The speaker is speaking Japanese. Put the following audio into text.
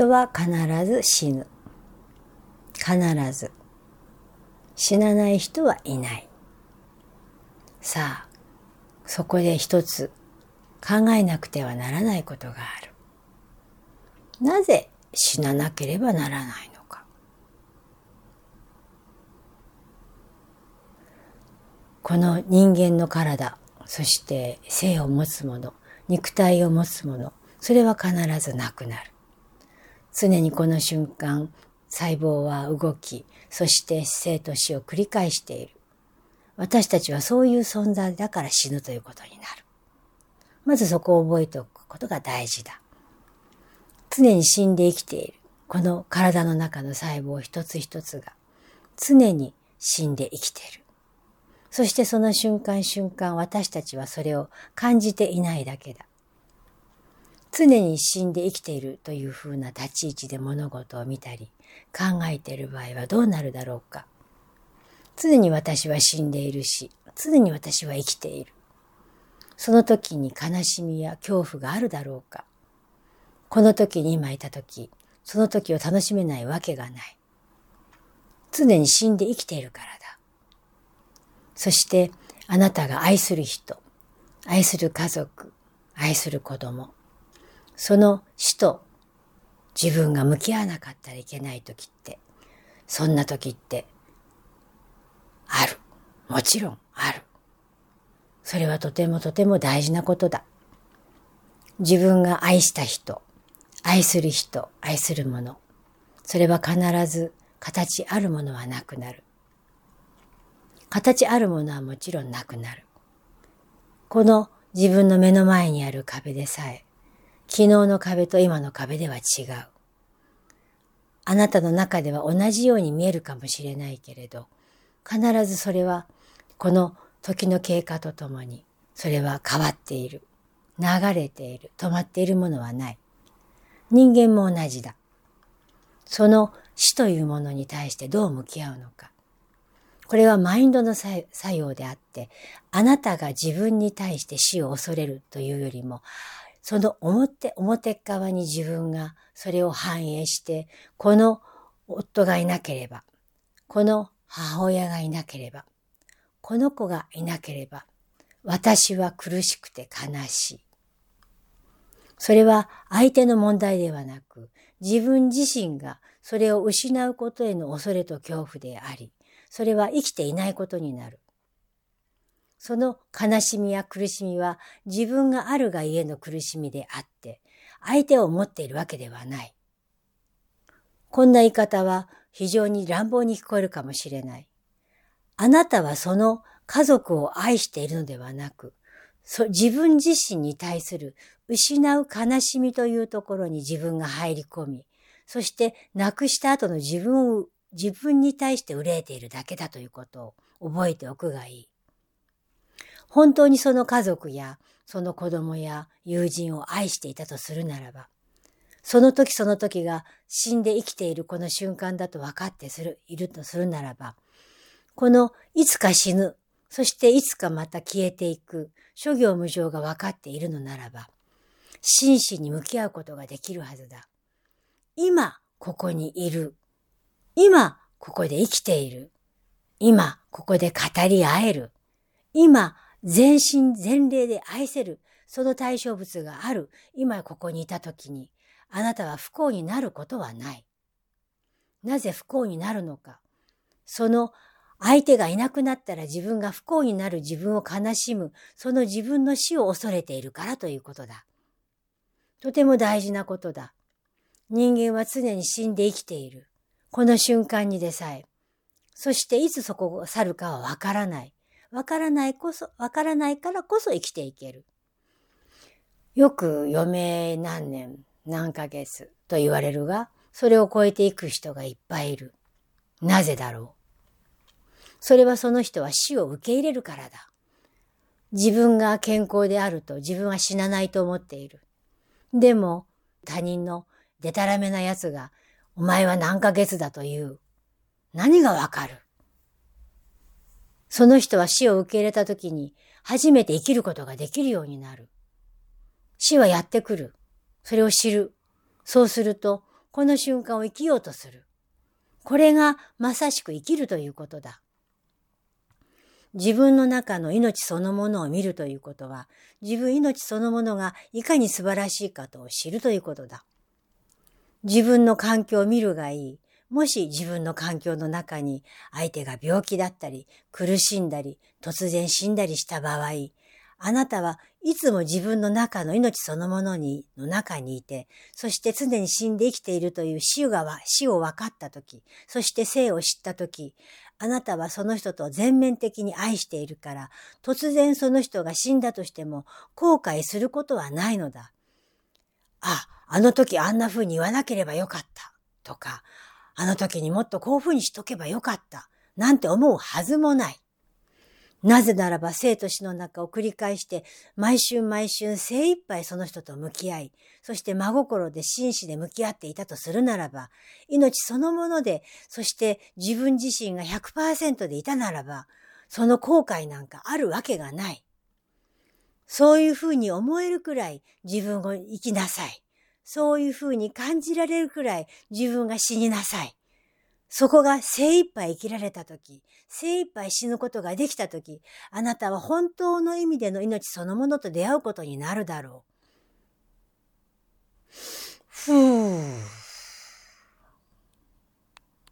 人は必ず死ぬ。必ず。死なない人はいない。さあ、そこで一つ考えなくてはならないことがある。なぜ死ななければならないのか。この人間の体、そして性を持つもの、肉体を持つもの、それは必ずなくなる。常にこの瞬間、細胞は動き、そして生と死を繰り返している。私たちはそういう存在だから死ぬということになる。まずそこを覚えておくことが大事だ。常に死んで生きている。この体の中の細胞一つ一つが常に死んで生きている。そしてその瞬間瞬間私たちはそれを感じていないだけだ。常に死んで生きているというふうな立ち位置で物事を見たり考えている場合はどうなるだろうか。常に私は死んでいるし、常に私は生きている。その時に悲しみや恐怖があるだろうか。この時に今いた時、その時を楽しめないわけがない。常に死んで生きているからだ。そしてあなたが愛する人、愛する家族、愛する子供、その死と自分が向き合わなかったらいけない時って、そんな時って、ある。もちろんある。それはとてもとても大事なことだ。自分が愛した人、愛する人、愛するもの。それは必ず形あるものはなくなる。形あるものはもちろんなくなる。この自分の目の前にある壁でさえ、昨日の壁と今の壁では違う。あなたの中では同じように見えるかもしれないけれど、必ずそれはこの時の経過とともに、それは変わっている。流れている。止まっているものはない。人間も同じだ。その死というものに対してどう向き合うのか。これはマインドの作用であって、あなたが自分に対して死を恐れるというよりも、その表、表側に自分がそれを反映して、この夫がいなければ、この母親がいなければ、この子がいなければ、私は苦しくて悲しい。それは相手の問題ではなく、自分自身がそれを失うことへの恐れと恐怖であり、それは生きていないことになる。その悲しみや苦しみは自分があるがゆえの苦しみであって、相手を持っているわけではない。こんな言い方は非常に乱暴に聞こえるかもしれない。あなたはその家族を愛しているのではなく、自分自身に対する失う悲しみというところに自分が入り込み、そして亡くした後の自分を自分に対して憂えているだけだということを覚えておくがいい。本当にその家族やその子供や友人を愛していたとするならば、その時その時が死んで生きているこの瞬間だと分かってする、いるとするならば、このいつか死ぬ、そしていつかまた消えていく、諸行無常が分かっているのならば、真摯に向き合うことができるはずだ。今、ここにいる。今、ここで生きている。今、ここで語り合える。今、全身全霊で愛せる、その対象物がある、今ここにいたときに、あなたは不幸になることはない。なぜ不幸になるのか。その相手がいなくなったら自分が不幸になる自分を悲しむ、その自分の死を恐れているからということだ。とても大事なことだ。人間は常に死んで生きている。この瞬間にでさえ。そしていつそこを去るかはわからない。わからないこそ、わからないからこそ生きていける。よく余命何年、何ヶ月と言われるが、それを超えていく人がいっぱいいる。なぜだろう。それはその人は死を受け入れるからだ。自分が健康であると自分は死なないと思っている。でも他人のデタラメな奴がお前は何ヶ月だと言う。何がわかるその人は死を受け入れた時に初めて生きることができるようになる。死はやってくる。それを知る。そうすると、この瞬間を生きようとする。これがまさしく生きるということだ。自分の中の命そのものを見るということは、自分命そのものがいかに素晴らしいかと知るということだ。自分の環境を見るがいい。もし自分の環境の中に相手が病気だったり、苦しんだり、突然死んだりした場合、あなたはいつも自分の中の命そのものに、の中にいて、そして常に死んで生きているという死が、死を分かったとき、そして生を知ったとき、あなたはその人と全面的に愛しているから、突然その人が死んだとしても後悔することはないのだ。あ、あの時あんな風に言わなければよかった。とか、あの時にもっとこういう風にしとけばよかった。なんて思うはずもない。なぜならば生と死の中を繰り返して、毎春毎春精一杯その人と向き合い、そして真心で真摯で向き合っていたとするならば、命そのもので、そして自分自身が100%でいたならば、その後悔なんかあるわけがない。そういうふうに思えるくらい自分を生きなさい。そういうふうに感じられるくらい自分が死になさい。そこが精一杯生きられたとき、精一杯死ぬことができたとき、あなたは本当の意味での命そのものと出会うことになるだろう。ふぅ。